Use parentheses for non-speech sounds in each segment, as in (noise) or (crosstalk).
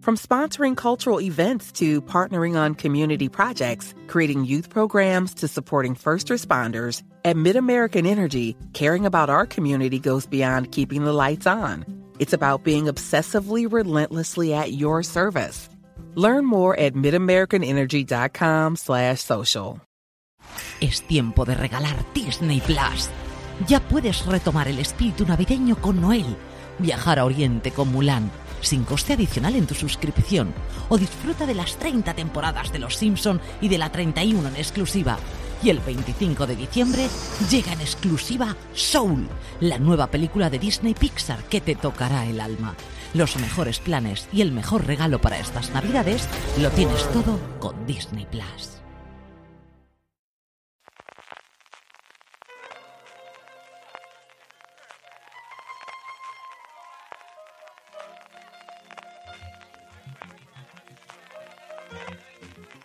From sponsoring cultural events to partnering on community projects, creating youth programs to supporting first responders, at MidAmerican Energy, caring about our community goes beyond keeping the lights on. It's about being obsessively relentlessly at your service. Learn more at midamericanenergy.com slash social. Es tiempo de regalar Disney Plus. Ya puedes retomar el espíritu navideño con Noel, viajar a Oriente con Mulan, sin coste adicional en tu suscripción, o disfruta de las 30 temporadas de Los Simpson y de la 31 en exclusiva. Y el 25 de diciembre llega en exclusiva Soul, la nueva película de Disney Pixar que te tocará el alma. Los mejores planes y el mejor regalo para estas navidades lo tienes todo con Disney Plus.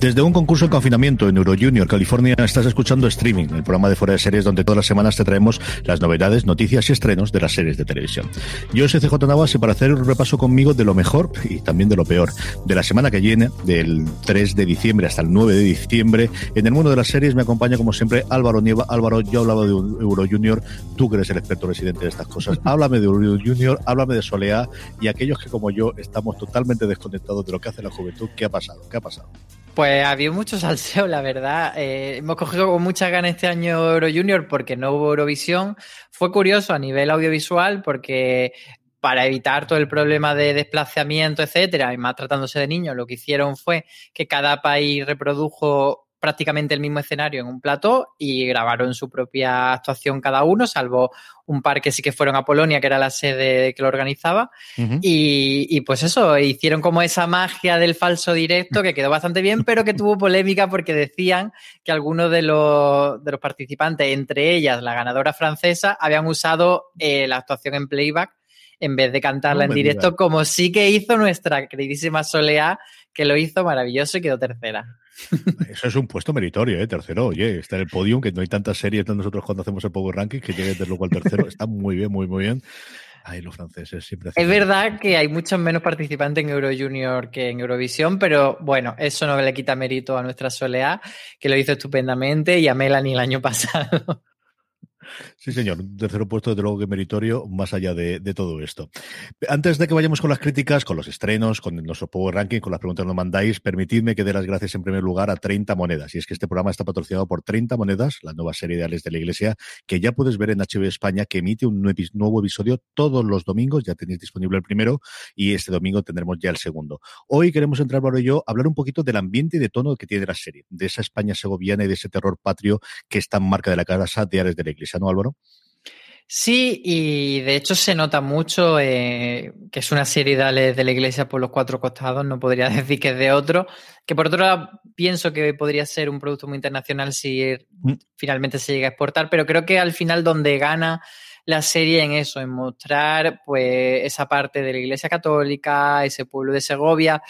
Desde un concurso de confinamiento en Eurojunior, California, estás escuchando Streaming, el programa de fuera de series donde todas las semanas te traemos las novedades, noticias y estrenos de las series de televisión. Yo soy CJ Navas y para hacer un repaso conmigo de lo mejor y también de lo peor de la semana que viene, del 3 de diciembre hasta el 9 de diciembre, en el mundo de las series me acompaña como siempre Álvaro Nieva. Álvaro, yo hablaba de Eurojunior, tú que eres el experto residente de estas cosas. háblame de Eurojunior, háblame de Soleá y aquellos que como yo estamos totalmente desconectados de lo que hace la juventud. ¿Qué ha pasado? ¿Qué ha pasado? Pues había mucho salseo, la verdad. Eh, hemos cogido con mucha ganas este año Euro Junior porque no hubo Eurovisión. Fue curioso a nivel audiovisual porque para evitar todo el problema de desplazamiento, etcétera, y más tratándose de niños, lo que hicieron fue que cada país reprodujo prácticamente el mismo escenario en un plató y grabaron su propia actuación cada uno, salvo un par que sí que fueron a Polonia, que era la sede que lo organizaba. y, y, pues eso, hicieron como esa magia del falso directo que quedó bastante bien, pero que tuvo polémica porque decían que algunos de los, de los participantes, entre ellas la ganadora francesa, habían usado eh, la actuación en playback en vez de cantarla No en directo, como sí que hizo nuestra queridísima Soleá, que lo hizo maravilloso y quedó tercera. Eso es un puesto meritorio, ¿eh? Tercero, oye, está en el podium, que no hay tantas series de nosotros cuando hacemos el Power Ranking, que llegue desde luego al tercero. Está muy bien, muy, muy bien. Ay, los franceses siempre hacen- Es verdad que hay muchos menos participantes en Euro Junior que en Eurovisión, pero bueno, eso no le quita mérito a nuestra Soleá, que lo hizo estupendamente, y a Melanie el año (laughs) pasado. Sí, señor. Un tercero puesto, desde luego que meritorio, más allá de, todo esto. Antes de que vayamos con las críticas, con los estrenos, con nuestro Power Ranking, con las preguntas que nos mandáis, permitidme que dé las gracias en primer lugar a 30 Monedas. Y es que este programa está patrocinado por 30 Monedas, la nueva serie de Alex de la Iglesia, que ya puedes ver en HBO España, que emite un nuevo epi- nuevo episodio todos los domingos. Ya tenéis disponible el primero y este domingo tendremos ya el segundo. Hoy queremos entrar, Álvaro y yo, a hablar un poquito del ambiente y de tono que tiene la serie, de esa España segoviana y de ese terror patrio que está en marca de la casa de Alex de la Iglesia, ¿no, Álvaro? Sí, y de hecho se nota mucho eh, que es una serie de, de la iglesia por los cuatro costados, no podría (laughs) decir que es de otro, que por otro lado pienso que podría ser un producto muy internacional si mm. finalmente se llega a exportar, pero creo que al final donde gana la serie en eso, en mostrar pues esa parte de la iglesia católica, ese pueblo de Segovia,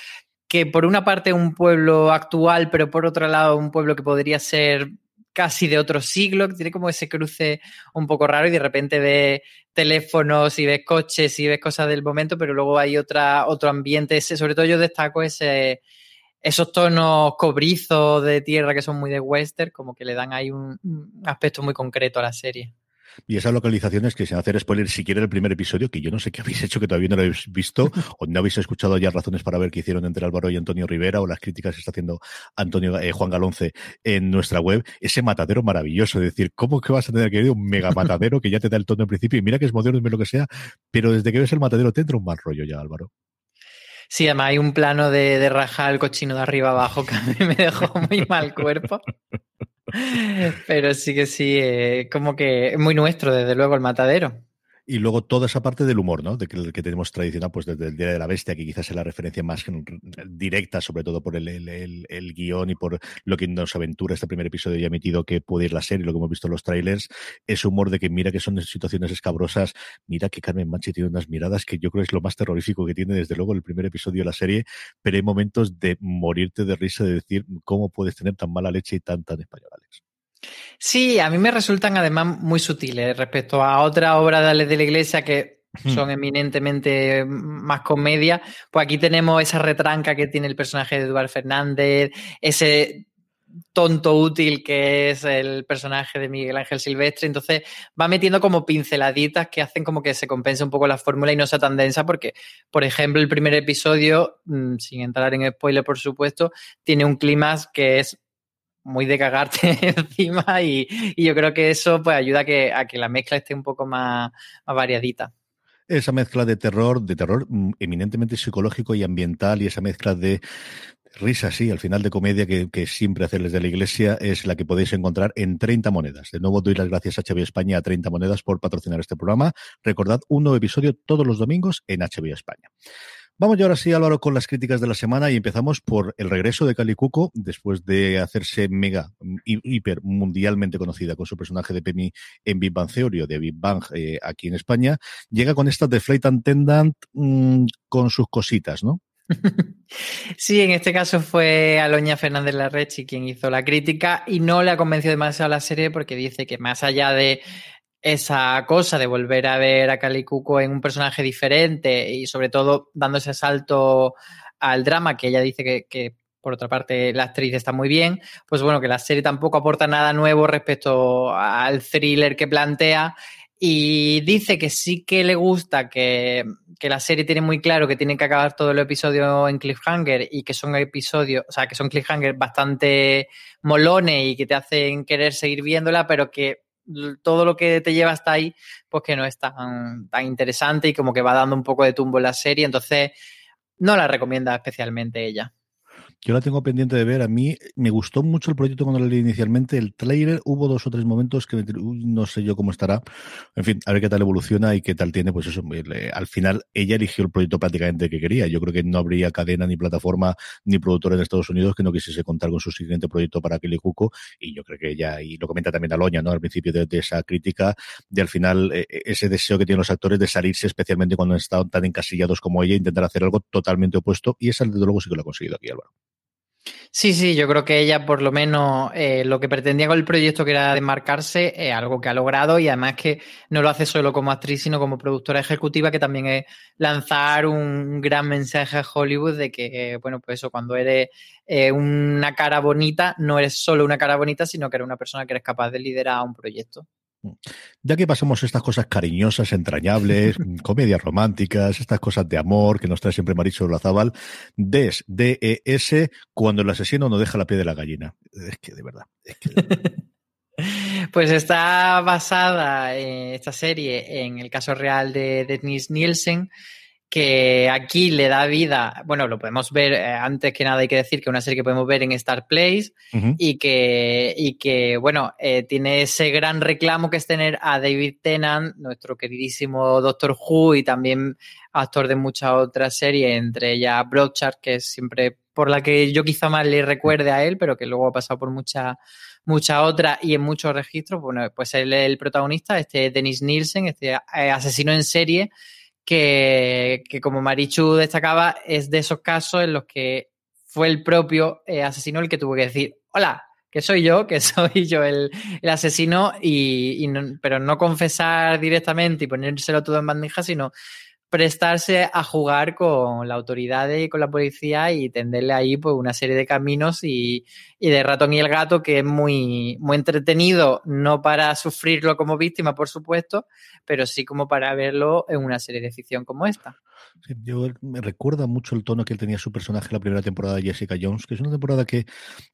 que por una parte es un pueblo actual, pero por otro lado un pueblo que podría ser casi de otro siglo, que tiene como ese cruce un poco raro y de repente ves teléfonos y ves coches y ves cosas del momento, pero luego hay otra, otro ambiente. sobre todo yo destaco ese, esos tonos cobrizos de tierra que son muy de western, como que le dan ahí un aspecto muy concreto a la serie. Y esas localizaciones que, sin hacer spoiler, si quiere el primer episodio, que yo no sé qué habéis hecho, que todavía no lo habéis visto, (laughs) o no habéis escuchado ya razones para ver qué hicieron entre Álvaro y Antonio Rivera, o las críticas que está haciendo Antonio eh, Juan Galonce en nuestra web, ese matadero maravilloso, es decir, ¿cómo que vas a tener que ir un mega matadero que ya te da el tono al principio? Y mira que es moderno y lo que sea, pero desde que ves el matadero te entra un mal rollo ya, Álvaro. Sí, además hay un plano de, de rajar el cochino de arriba abajo que a mí me dejó muy mal cuerpo. (laughs) Pero sí que sí, eh, como que es muy nuestro, desde luego, el matadero. Y luego toda esa parte del humor, ¿no? De que, tenemos tradicional, pues desde el Día de la Bestia, que quizás es la referencia más directa, sobre todo por el, el, el, guion y por lo que nos aventura este primer episodio ya emitido, que puede ir la serie, lo que hemos visto en los trailers, ese humor de que mira que son situaciones escabrosas, mira que Carmen Manchi tiene unas miradas que yo creo es lo más terrorífico que tiene desde luego el primer episodio de la serie, pero hay momentos de morirte de risa, de decir cómo puedes tener tan mala leche y tan, tan español, Alex. Sí, a mí me resultan además muy sutiles respecto a otras obras de la iglesia que hmm. son eminentemente más comedia. Pues aquí tenemos esa retranca que tiene el personaje de Eduardo Fernández, ese tonto útil que es el personaje de Miguel Ángel Silvestre. Entonces va metiendo como pinceladitas que hacen como que se compense un poco la fórmula y no sea tan densa porque, por ejemplo, el primer episodio, mm, sin entrar en spoiler por supuesto, tiene un clima que es muy de cagarte (laughs) encima y, yo creo que eso pues ayuda a que, a que la mezcla esté un poco más, variadita esa mezcla de terror, de terror mm, eminentemente psicológico y ambiental y esa mezcla de risa, sí, al final de comedia que, siempre hacerles de la iglesia es la que podéis encontrar en 30 monedas. De nuevo doy las gracias a HBO España a 30 monedas por patrocinar este programa. Recordad un nuevo episodio todos los domingos en HBO España. Vamos ya ahora sí, Álvaro, con las críticas de la semana y empezamos por el regreso de Cali Cuco después de hacerse mega, hiper mundialmente conocida con su personaje de Penny en Big Bang Theory o de Big Bang eh, aquí en España. Llega con esta de Flight Attendant mm, con sus cositas, ¿no? (laughs) Sí, en este caso fue Aloña Fernández Larrechi quien hizo la crítica y no le ha convencido demasiado la serie porque dice que más allá de esa cosa de volver a ver a Cali Cuco en un personaje diferente y sobre todo dando ese salto al drama que ella dice que, por otra parte la actriz está muy bien, pues bueno, que la serie tampoco aporta nada nuevo respecto al thriller que plantea. Y dice que sí que le gusta que, que, la serie tiene muy claro que tiene que acabar todo el episodio en cliffhanger y que son episodios, o sea, que son cliffhanger bastante molones y que te hacen querer seguir viéndola, pero que todo lo que te lleva hasta ahí, pues que no es tan, tan interesante y como que va dando un poco de tumbo en la serie. Entonces, no la recomienda especialmente ella. Yo la tengo pendiente de ver. A mí me gustó mucho el proyecto cuando lo leí inicialmente. El trailer hubo dos o tres momentos que no sé yo cómo estará. En fin, a ver qué tal evoluciona y qué tal tiene. Pues eso, al final ella eligió el proyecto prácticamente que quería. Yo creo que no habría cadena ni plataforma ni productor en Estados Unidos que no quisiese contar con su siguiente proyecto para Kelly Cuco. Y yo creo que ella, y lo comenta también Aloña, ¿no? Al principio de, esa crítica, de al final eh, ese deseo que tienen los actores de salirse, especialmente cuando estado tan encasillados como ella, intentar hacer algo totalmente opuesto. Y esa, desde luego, sí que lo ha conseguido aquí, Álvaro. Sí, sí, yo creo que ella por lo menos eh, lo que pretendía con el proyecto que era desmarcarse es algo que ha logrado y además que no lo hace solo como actriz, sino como productora ejecutiva, que también es lanzar un gran mensaje a Hollywood de que, bueno, pues eso, cuando eres eh, una cara bonita, no eres solo una cara bonita, sino que eres una persona que eres capaz de liderar un proyecto. Ya que pasamos estas cosas cariñosas, entrañables, (laughs) comedias románticas, estas cosas de amor que nos trae siempre Marisol Lazábal, DES, D-E-S, cuando el asesino no deja la piel de la gallina. Es que de verdad. (laughs) Pues está basada en esta serie en el caso real de Denise Nielsen, que aquí le da vida, bueno, lo podemos ver, eh, antes que nada hay que decir que es una serie que podemos ver en Star Place y, que, y que, bueno, eh, tiene ese gran reclamo que es tener a David Tennant, nuestro queridísimo Doctor Who y también actor de muchas otras series, entre ellas Broadchurch, que es siempre por la que yo quizá más le recuerde a él, pero que luego ha pasado por muchas muchas otras y en muchos registros, bueno, pues él es el protagonista, este Dennis Nielsen, este eh, asesino en serie, que, como Marichu destacaba, es de esos casos en los que fue el propio eh, asesino el que tuvo que decir, hola, que soy yo, que (laughs) soy yo el, asesino, y, pero no confesar directamente y ponérselo todo en bandeja, sino prestarse a jugar con la autoridad y con la policía y tenderle ahí pues, una serie de caminos y, y, de ratón y el gato que es muy, muy entretenido, no para sufrirlo como víctima, por supuesto, pero sí como para verlo en una serie de ficción como esta yo me recuerda mucho el tono que tenía su personaje en la primera temporada de Jessica Jones, que es una temporada que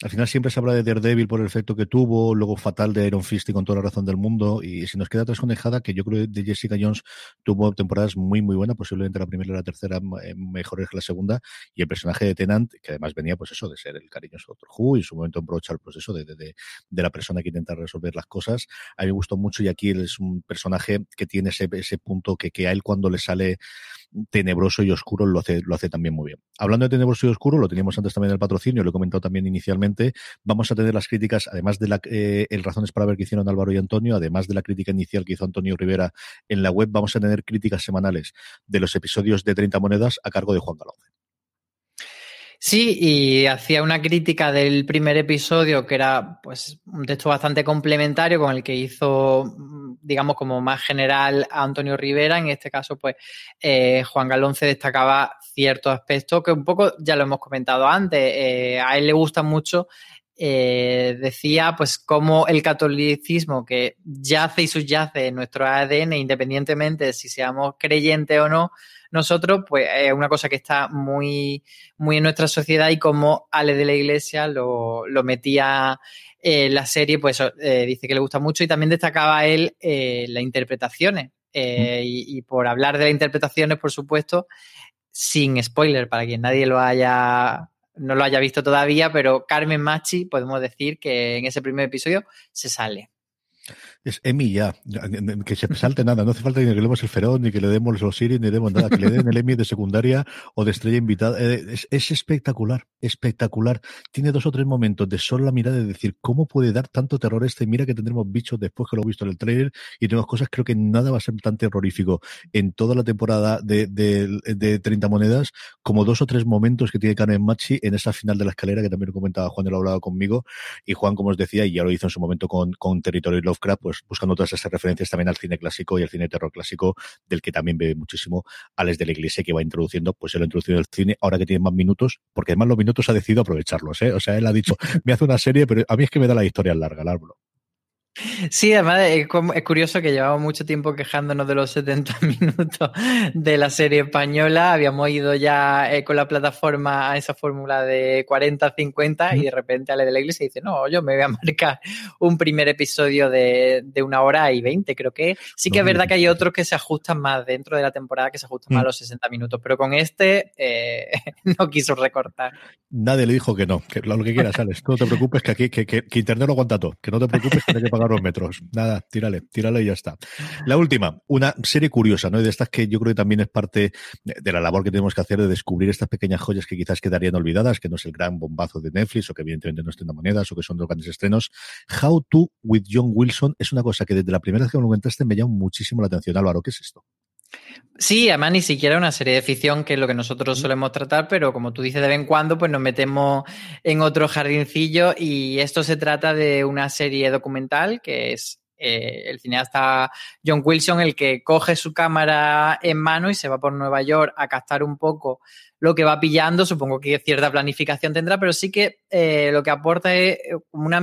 al final siempre se habla de Daredevil por el efecto que tuvo, luego fatal de Iron Fist y con toda la razón del mundo, y si nos queda trasconejada, que yo creo de Jessica Jones tuvo temporadas muy, muy buenas, posiblemente la primera y la tercera eh, mejores que la segunda, y el personaje de Tenant, que además venía, pues eso, de ser el cariñoso Doctor Who, y en su momento brocha el proceso de, de, de, de, la persona que intenta resolver las cosas, a mí me gustó mucho, y aquí es un personaje que tiene ese, ese punto que, que a él cuando le sale tenebroso y oscuro lo hace, lo hace también muy bien. Hablando de tenebroso y oscuro, lo teníamos antes también en el patrocinio, lo he comentado también inicialmente, vamos a tener las críticas, además de la, eh, el Razones para ver que hicieron Álvaro y Antonio, además de la crítica inicial que hizo Antonio Rivera en la web, vamos a tener críticas semanales de los episodios de 30 monedas a cargo de Juan Galonce. Sí, y hacía una crítica del primer episodio que era pues un texto bastante complementario con el que hizo, digamos, como más general a Antonio Rivera. En este caso, pues eh, Juan Galonce destacaba ciertos aspectos que un poco ya lo hemos comentado antes. Eh, a él le gusta mucho eh, decía pues cómo el catolicismo que yace y subyace en nuestro ADN, independientemente de si seamos creyentes o no, nosotros, pues es una cosa que está muy, muy en nuestra sociedad y como Ale de la Iglesia lo, metía en la serie, pues eh, dice que le gusta mucho y también destacaba él eh, las interpretaciones. Eh, y, por hablar de las interpretaciones, por supuesto, sin spoiler, para quien nadie lo haya no lo haya visto todavía, pero Carmen Machi podemos decir que en ese primer episodio se sale. Es Emi ya, que se salte nada, no hace falta ni que le demos el Ferón, ni que le demos los Osiris, ni demos nada, que le den el Emi de secundaria o de estrella invitada. Eh, es, espectacular, espectacular. Tiene dos o tres momentos de solo la mirada de decir, ¿cómo puede dar tanto terror este? Mira que tendremos bichos después que lo he visto en el trailer y tenemos cosas, creo que nada va a ser tan terrorífico en toda la temporada de, de, de 30 monedas como dos o tres momentos que tiene Carmen Machi en esa final de la escalera que también lo comentaba Juan, lo hablado conmigo y Juan, como os decía, y ya lo hizo en su momento con, con Territorio Lovecraft, pues pues, buscando todas esas referencias también al cine clásico y al cine terror clásico, del que también bebe muchísimo Alex de la Iglesia, que va introduciendo, pues él ha introducido el cine, ahora que tiene más minutos, porque además los minutos ha decidido aprovecharlos, ¿eh? O sea, él ha dicho, (laughs) me hace una serie, pero a mí es que me da la historia larga, el árbol. Sí, además es, curioso que llevamos mucho tiempo quejándonos de los 70 (laughs) minutos de la serie española. Habíamos ido ya eh, con la plataforma a esa fórmula de 40-50 y de repente Ale de la Iglesia dice, no, yo me voy a (laughs) marcar un primer episodio de, una hora y 20, creo que. Sí que es verdad que hay otros que se ajustan más dentro de la temporada, que se ajustan más a los 60 minutos, pero con este eh, (laughs) no quiso recortar. Nadie le dijo que no, que lo que quieras, Alex. No te preocupes, que aquí que, Internet lo aguanta todo, que no te preocupes, que hay que pagar los metros. Nada, tírale, tírale y ya está. La última, una serie curiosa, ¿no? Y de estas que yo creo que también es parte de la labor que tenemos que hacer de descubrir estas pequeñas joyas que quizás quedarían olvidadas, que no es el gran bombazo de Netflix o que evidentemente no estén monedas o que son dos grandes estrenos. How to with John Wilson es una cosa que desde la primera vez que me lo comentaste me llama muchísimo la atención. Álvaro, ¿qué es esto? Sí, además ni siquiera una serie de ficción, que es lo que nosotros solemos tratar, pero como tú dices, de vez en cuando, pues nos metemos en otro jardincillo y esto se trata de una serie documental que es eh, el cineasta John Wilson el que coge su cámara en mano y se va por Nueva York a captar un poco lo que va pillando. Supongo que cierta planificación tendrá, pero sí que eh, lo que aporta es una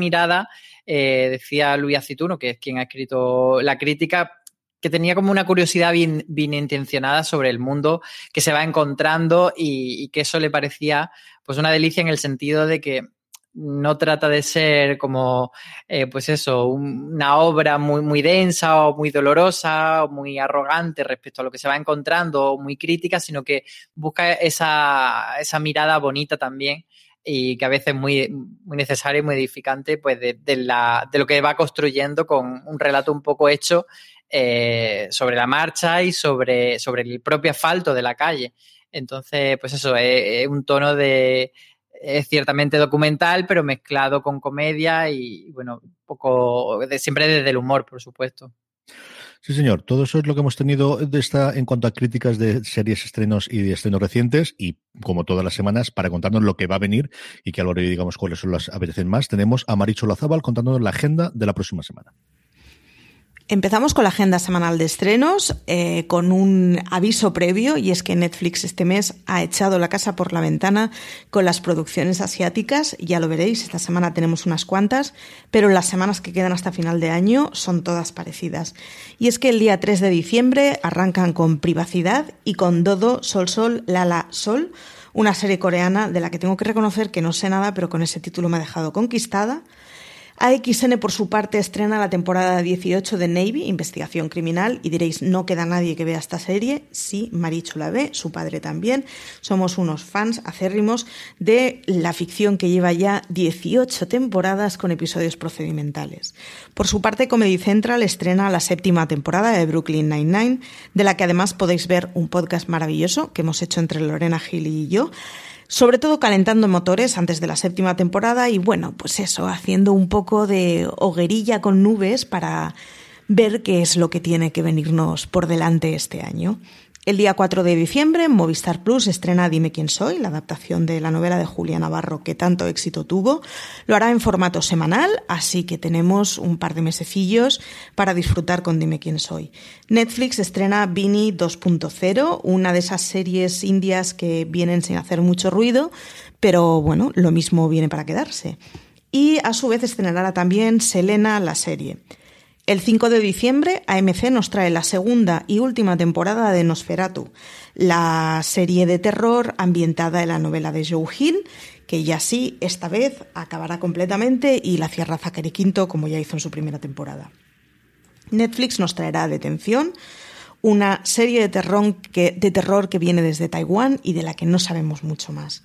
mirada, eh, decía Luis Acituno, que es quien ha escrito la crítica, que tenía como una curiosidad bien, bien intencionada sobre el mundo que se va encontrando y, que eso le parecía pues una delicia en el sentido de que no trata de ser como, eh, pues eso, una obra muy, muy densa o muy dolorosa o muy arrogante respecto a lo que se va encontrando o muy crítica, sino que busca esa, esa mirada bonita también y que a veces es muy, muy necesaria y muy edificante pues de, la, de, lo que va construyendo con un relato un poco hecho eh, sobre la marcha y sobre, sobre el propio asfalto de la calle. Entonces, pues eso, es, un tono de, es ciertamente documental, pero mezclado con comedia y, bueno, poco, siempre desde el humor, por supuesto. Sí, señor. Todo eso es lo que hemos tenido de esta en cuanto a críticas de series, estrenos y de estrenos recientes. Y como todas las semanas, para contarnos lo que va a venir y que ahora digamos cuáles son las apetecen más, tenemos a Maricho Lazábal contándonos la agenda de la próxima semana. Empezamos con la agenda semanal de estrenos, eh, con un aviso previo, y es que Netflix este mes ha echado la casa por la ventana con las producciones asiáticas. Ya lo veréis, esta semana tenemos unas cuantas, pero las semanas que quedan hasta final de año son todas parecidas. Y es que el día 3 de diciembre arrancan con Privacidad y con Dodo, Sol Sol, Lala Sol, una serie coreana de la que tengo que reconocer que no sé nada, pero con ese título me ha dejado conquistada. AXN, por su parte, estrena la temporada 18 de Navy, Investigación Criminal, y diréis, no queda nadie que vea esta serie. Sí, Marichu la ve, su padre también. Somos unos fans acérrimos de la ficción que lleva ya 18 temporadas con episodios procedimentales. Por su parte, Comedy Central estrena la séptima temporada de Brooklyn Nine-Nine, de la que además podéis ver un podcast maravilloso que hemos hecho entre Lorena Gil y yo sobre todo calentando motores antes de la séptima temporada y bueno, pues eso, haciendo un poco de hoguerilla con nubes para ver qué es lo que tiene que venirnos por delante este año. El día 4 de diciembre, Movistar Plus estrena Dime quién soy, la adaptación de la novela de Julia Navarro que tanto éxito tuvo. Lo hará en formato semanal, así que tenemos un par de mesecillos para disfrutar con Dime quién soy. Netflix estrena Vini 2.0, una de esas series indias que vienen sin hacer mucho ruido, pero bueno, lo mismo viene para quedarse. Y a su vez estrenará también Selena, la serie. El 5 de diciembre, AMC nos trae la segunda y última temporada de Nosferatu, la serie de terror ambientada en la novela de Joe Hill, que ya sí, esta vez acabará completamente y la cierra Zachary Quinto como ya hizo en su primera temporada. Netflix nos traerá Detención, una serie de terror, que, de terror que viene desde Taiwán y de la que no sabemos mucho más.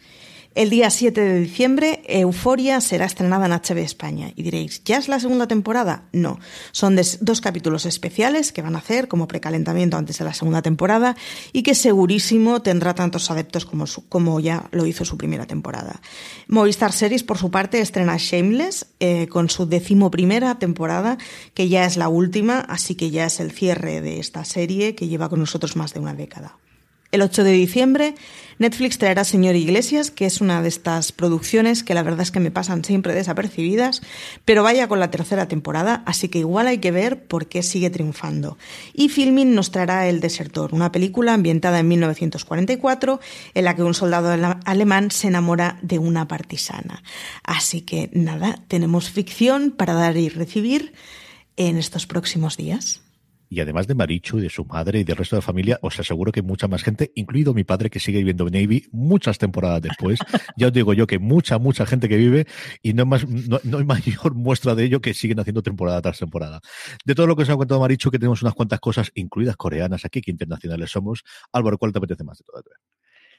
El día 7 de diciembre, Euforia será estrenada en HB España. Y diréis, ¿ya es la segunda temporada? No. Son dos capítulos especiales que van a hacer como precalentamiento antes de la segunda temporada y que segurísimo tendrá tantos adeptos como, como ya lo hizo su primera temporada. Movistar Series, por su parte, estrena Shameless eh, con su decimoprimera temporada, que ya es la última, así que ya es el cierre de esta serie que lleva con nosotros más de una década. El 8 de diciembre, Netflix traerá Señor Iglesias, que es una de estas producciones que la verdad es que me pasan siempre desapercibidas, pero vaya con la tercera temporada, así que igual hay que ver por qué sigue triunfando. Y Filmin nos traerá El Desertor, una película ambientada en 1944 en la que un soldado alemán se enamora de una partisana. Así que nada, tenemos ficción para dar y recibir en estos próximos días. Y además de Marichu y de su madre y del resto de la familia, os aseguro que mucha más gente, incluido mi padre que sigue viviendo en Navy muchas temporadas después. (laughs) ya os digo yo que mucha, mucha gente que vive y no, más, no, no, hay mayor muestra de ello que siguen haciendo temporada tras temporada. De todo lo que os ha contado Marichu, que tenemos unas cuantas cosas, incluidas coreanas aquí, que internacionales somos. Álvaro, ¿cuál te apetece más de todas?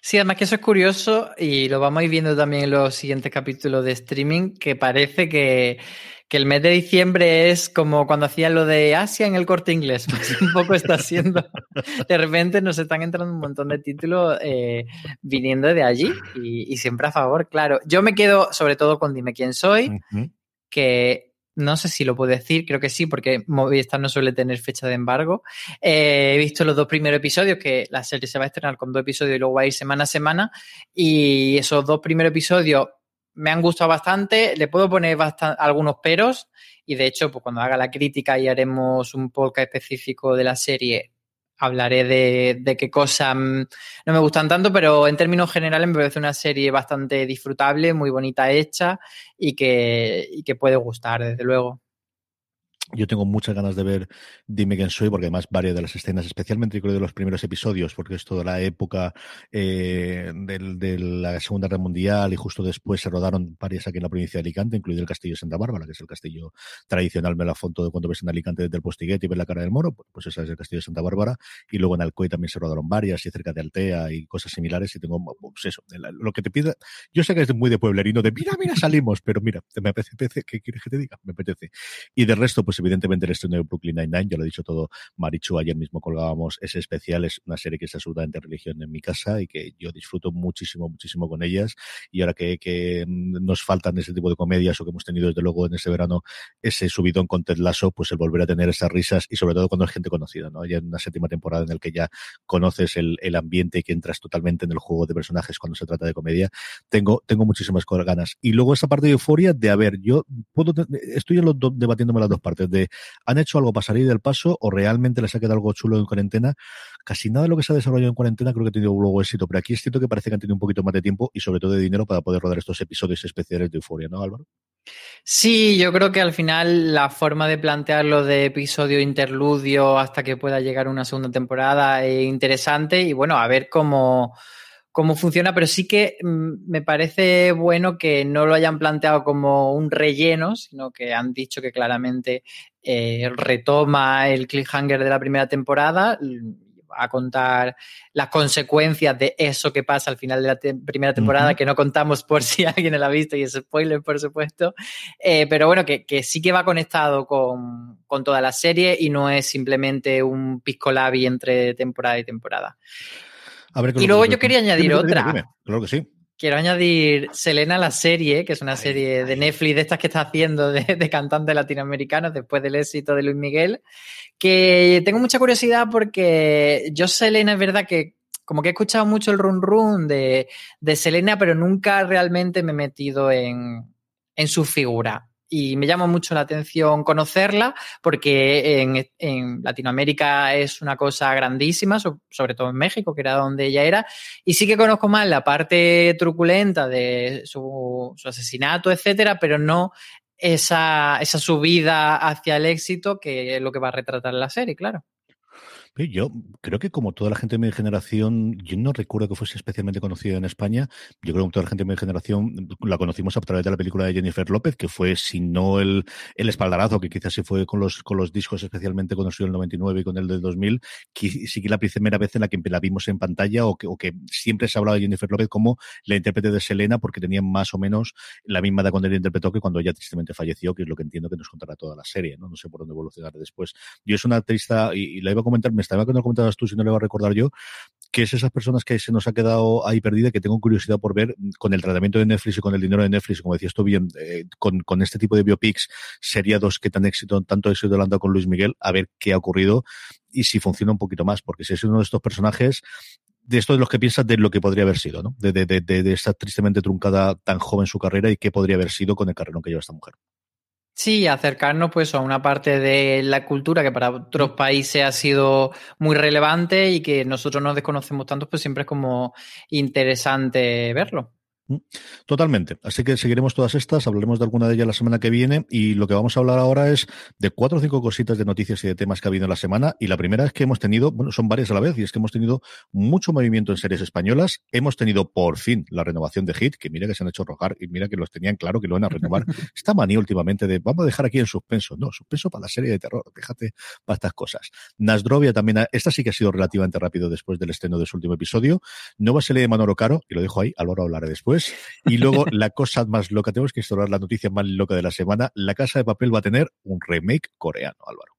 Sí, además que eso es curioso y lo vamos a ir viendo también en los siguientes capítulos de streaming, que parece que que el mes de diciembre es como cuando hacían lo de Asia en el corte inglés. (laughs) Pues un poco está siendo. De repente nos están entrando un montón de títulos eh, viniendo de allí y, y, siempre a favor, claro. Yo me quedo sobre todo con Dime quién soy. Uh -huh. que no sé si lo puedo decir, creo que sí, porque Movistar no suele tener fecha de embargo. Eh, he visto los dos primeros episodios, que la serie se va a estrenar con dos episodios y luego va a ir semana a semana. Y esos dos primeros episodios me han gustado bastante. Le puedo poner algunos peros. Y de hecho, pues cuando haga la crítica y haremos un podcast específico de la serie, hablaré de, qué cosas mm, no me gustan tanto, pero en términos generales me parece una serie bastante disfrutable, muy bonita hecha y que, y que puede gustar, desde luego. Yo tengo muchas ganas de ver Dime quién soy, porque además varias de las escenas, especialmente creo de los primeros episodios, porque es toda la época eh, de la Segunda Guerra Mundial y justo después se rodaron varias aquí en la provincia de Alicante, incluido el castillo de Santa Bárbara, que es el castillo tradicional, me la foto de cuando ves en Alicante desde el postiguete y ves la cara del moro, pues esa es el castillo de Santa Bárbara, y luego en Alcoy también se rodaron varias, y cerca de Altea y cosas similares, y tengo, pues eso, lo que te pida, yo sé que es muy de pueblerino, de mira, mira, salimos, pero mira, me apetece, ¿qué quieres que te diga? Me apetece. Y de resto, pues evidentemente el estreno de Brooklyn Nine-Nine, ya lo he dicho todo Marichu, ayer mismo colgábamos ese especial, es una serie que es absolutamente religión en mi casa y que yo disfruto muchísimo, muchísimo con ellas y ahora que, que nos faltan ese tipo de comedias o que hemos tenido desde luego en ese verano ese subidón con Ted Lasso, pues el volver a tener esas risas y sobre todo cuando es gente conocida, ¿no? Ya en una séptima temporada en el que ya conoces el, el ambiente y que entras totalmente en el juego de personajes cuando se trata de comedia, tengo, tengo muchísimas ganas. Y luego esa parte de euforia de, a ver, yo puedo, estoy debatiéndome las dos partes de han hecho algo para salir del paso o realmente les ha quedado algo chulo en cuarentena. Casi nada de lo que se ha desarrollado en cuarentena creo que ha tenido luego éxito, pero aquí es cierto que parece que han tenido un poquito más de tiempo y sobre todo de dinero para poder rodar estos episodios especiales de Euforia, ¿no, Álvaro? Sí, yo creo que al final la forma de plantearlo de episodio interludio hasta que pueda llegar una segunda temporada es interesante y bueno, a ver cómo cómo funciona, pero sí que mm, me parece bueno que no lo hayan planteado como un relleno, sino que han dicho que claramente eh, retoma el cliffhanger de la primera temporada, a contar las consecuencias de eso que pasa al final de la primera temporada, que no contamos por (laughs) si alguien lo ha visto y es spoiler, por supuesto. Eh, pero bueno, que, sí que va conectado con, con, toda la serie y no es simplemente un piscolabi entre temporada y temporada y luego yo quería añadir otra. Claro que sí. Quiero añadir Selena la serie, que es una serie de Netflix de estas que está haciendo de, de cantantes latinoamericanos después del éxito de Luis Miguel, que tengo mucha curiosidad porque yo Selena es verdad que como que he escuchado mucho el run run de, de Selena, pero nunca realmente me he metido en, en su figura y me llama mucho la atención conocerla porque en, Latinoamérica es una cosa grandísima, sobre todo en México, que era donde ella era, y sí que conozco más la parte truculenta de su, asesinato, etcétera, pero no esa, esa subida hacia el éxito que es lo que va a retratar la serie, claro. Yo creo que como toda la gente de mi generación, yo no recuerdo que fuese especialmente conocida en España. Yo creo que toda la gente de mi generación la conocimos a través de la película de Jennifer López, que fue, si no el, el espaldarazo, que quizás sí fue con los, con los discos, especialmente con el del 99 y con el del 2000, que sí que la primera vez en la que la vimos en pantalla o que, o que siempre se ha hablado de Jennifer López como la intérprete de Selena, porque tenía más o menos la misma edad cuando ella interpretó que cuando ella tristemente falleció, que es lo que entiendo que nos contará toda la serie, ¿no? No sé por dónde evolucionará después. Yo es una artista, y, y la iba a comentar, me estaba cuando comentabas tú, si no le voy a recordar yo, que es esas personas que se nos ha quedado ahí perdida, que tengo curiosidad por ver con el tratamiento de Netflix y con el dinero de Netflix, como decías tú bien, eh, con, este tipo de biopics seriados que tan éxito, tanto éxito le han con Luis Miguel, a ver qué ha ocurrido y si funciona un poquito más, porque si es uno de estos personajes de esto de los que piensas de lo que podría haber sido, ¿no? De, de, de, de, esta tristemente truncada tan joven su carrera y qué podría haber sido con el carrerón que lleva esta mujer. Sí, acercarnos pues a una parte de la cultura que para otros países ha sido muy relevante y que nosotros no desconocemos tanto, pues siempre es como interesante verlo. Mm, totalmente. Así que seguiremos todas estas, hablaremos de alguna de ellas la semana que viene y lo que vamos a hablar ahora es de cuatro o cinco cositas de noticias y de temas que ha habido en la semana. Y la primera es que hemos tenido, bueno, son varias a la vez, y es que hemos tenido mucho movimiento en series españolas. Hemos tenido por fin la renovación de Hit, que mira que se han hecho rojar y mira que los tenían claro que lo van a renovar. (laughs) Esta manía últimamente de vamos a dejar aquí en suspenso. No, suspenso para la serie de terror, déjate para estas cosas. Nasdrovia también, esta sí que ha sido relativamente rápido después del estreno de su último episodio. Nueva serie de Manolo Caro, y lo dejo ahí, Álvaro hablaré después. Y (laughs) luego la cosa más loca, tenemos que instaurar la noticia más loca de la semana. La Casa de Papel va a tener un remake coreano, Álvaro.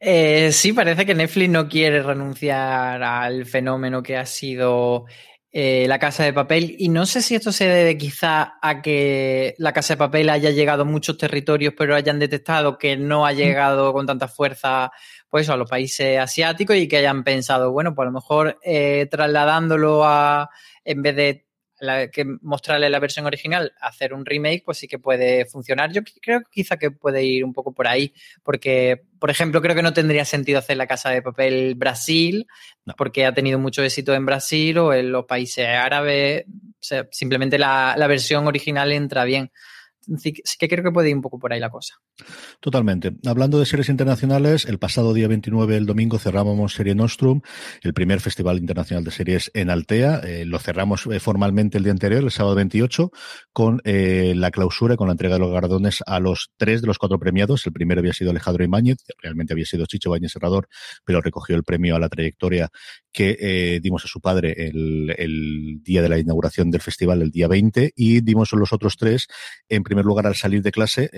Eh, sí, parece que Netflix no quiere renunciar al fenómeno que ha sido eh, La Casa de Papel. Y no sé si esto se debe quizá a que La Casa de Papel haya llegado a muchos territorios, pero hayan detectado que no ha llegado con tanta fuerza pues a los países asiáticos y que hayan pensado, bueno, pues a lo mejor eh, trasladándolo a, en vez de que mostrarle la versión original, hacer un remake, pues sí que puede funcionar. Yo creo que quizá que puede ir un poco por ahí, porque, por ejemplo, creo que no tendría sentido hacer la casa de papel Brasil, porque ha tenido mucho éxito en Brasil o en los países árabes. simplemente la, la versión original entra bien. Sí que creo que puede ir un poco por ahí la cosa. Totalmente. Hablando de series internacionales, el pasado día 29, el domingo, cerrábamos Serie Nostrum, el primer festival internacional de series en Altea. Eh, lo cerramos eh, formalmente el día anterior, el sábado 28, con eh, la clausura con la entrega de los galardones a los tres de los cuatro premiados. El primero había sido Alejandro Ibáñez, realmente había sido Chicho Bañez Serrador, pero recogió el premio a la trayectoria que dimos a su padre el, el, día de la inauguración del festival, el día 20, y dimos los otros tres, en primer lugar, al salir de clase,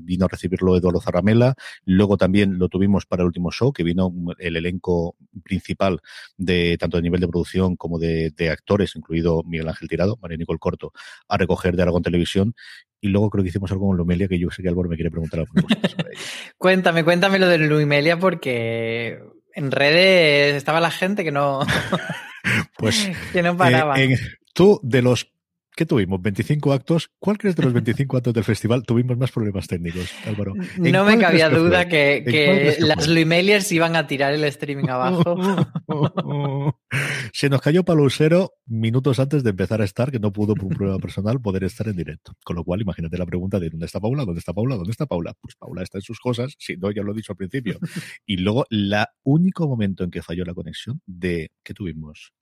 vino a recibir recibirlo Eduardo Zaramela. Luego también lo tuvimos para el último show, que vino el elenco principal de tanto de nivel de producción como de, actores, incluido Miguel Ángel Tirado, María Nicole Corto, a recoger de Aragón Televisión. Y luego creo que hicimos algo con Lumelia, que yo sé que Álvaro me quiere preguntar algo. (laughs) cuéntame, cuéntame lo de Lumelia, porque en redes estaba la gente que no. (laughs) pues. (laughs) que no paraba. Eh, tú, de los ¿Qué tuvimos? ¿25 actos? ¿Cuál crees de los (laughs) 25 actos del festival tuvimos más problemas técnicos, Álvaro? No me cabía duda que, las Luimeliers iban a tirar el streaming abajo. (laughs) Se nos cayó Palusero minutos antes de empezar a estar, que no pudo por un problema personal poder estar en directo. Con lo cual, imagínate la pregunta de ¿dónde está Paula? ¿Dónde está Paula? ¿Dónde está Paula? Pues Paula está en sus cosas, si no, ya lo he dicho al principio. (laughs) Y luego, el único momento en que falló la conexión de, ¿qué tuvimos?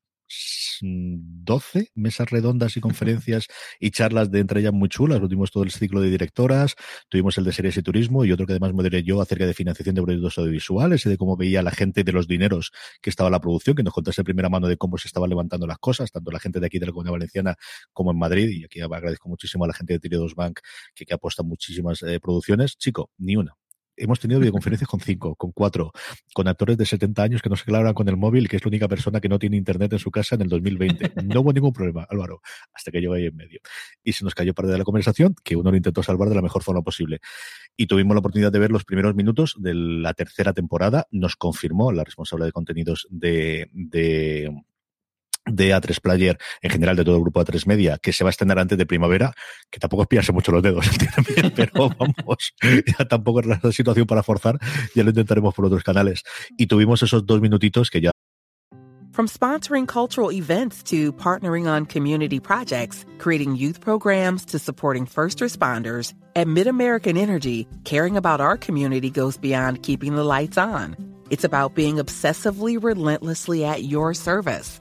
12 mesas redondas y conferencias y charlas de entre ellas muy chulas. Tuvimos todo el ciclo de directoras, tuvimos el de series y turismo y otro que además moderé yo acerca de financiación de proyectos audiovisuales y de cómo veía la gente de los dineros que estaba la producción, que nos contase de primera mano de cómo se estaban levantando las cosas, tanto la gente de aquí de la Comunidad Valenciana como en Madrid. Y aquí agradezco muchísimo a la gente de Tirios Bank que, que apuesta muchísimas eh, producciones. Chico, ni una hemos tenido videoconferencias con cinco, con cuatro, con actores de 70 años que no se clavan con el móvil, que es la única persona que no tiene internet en su casa en el 2020. No hubo ningún problema, Álvaro, hasta que yo ahí en medio. Y se nos cayó parte de la conversación, que uno lo intentó salvar de la mejor forma posible. Y tuvimos la oportunidad de ver los primeros minutos de la tercera temporada. Nos confirmó la responsable de contenidos de, de de A3 Player, en general de todo el grupo A3 Media, que se va a estrenar antes de primavera, que tampoco es pillarse mucho los dedos, (laughs) (laughs) pero vamos, ya tampoco es la situación para forzar, ya lo intentaremos por otros canales. Y tuvimos esos dos minutitos que ya From sponsoring cultural events to partnering on community projects, creating youth programs to supporting first responders, at MidAmerican Energy, caring about our community goes beyond keeping the lights on. It's about being obsessively relentlessly at your service.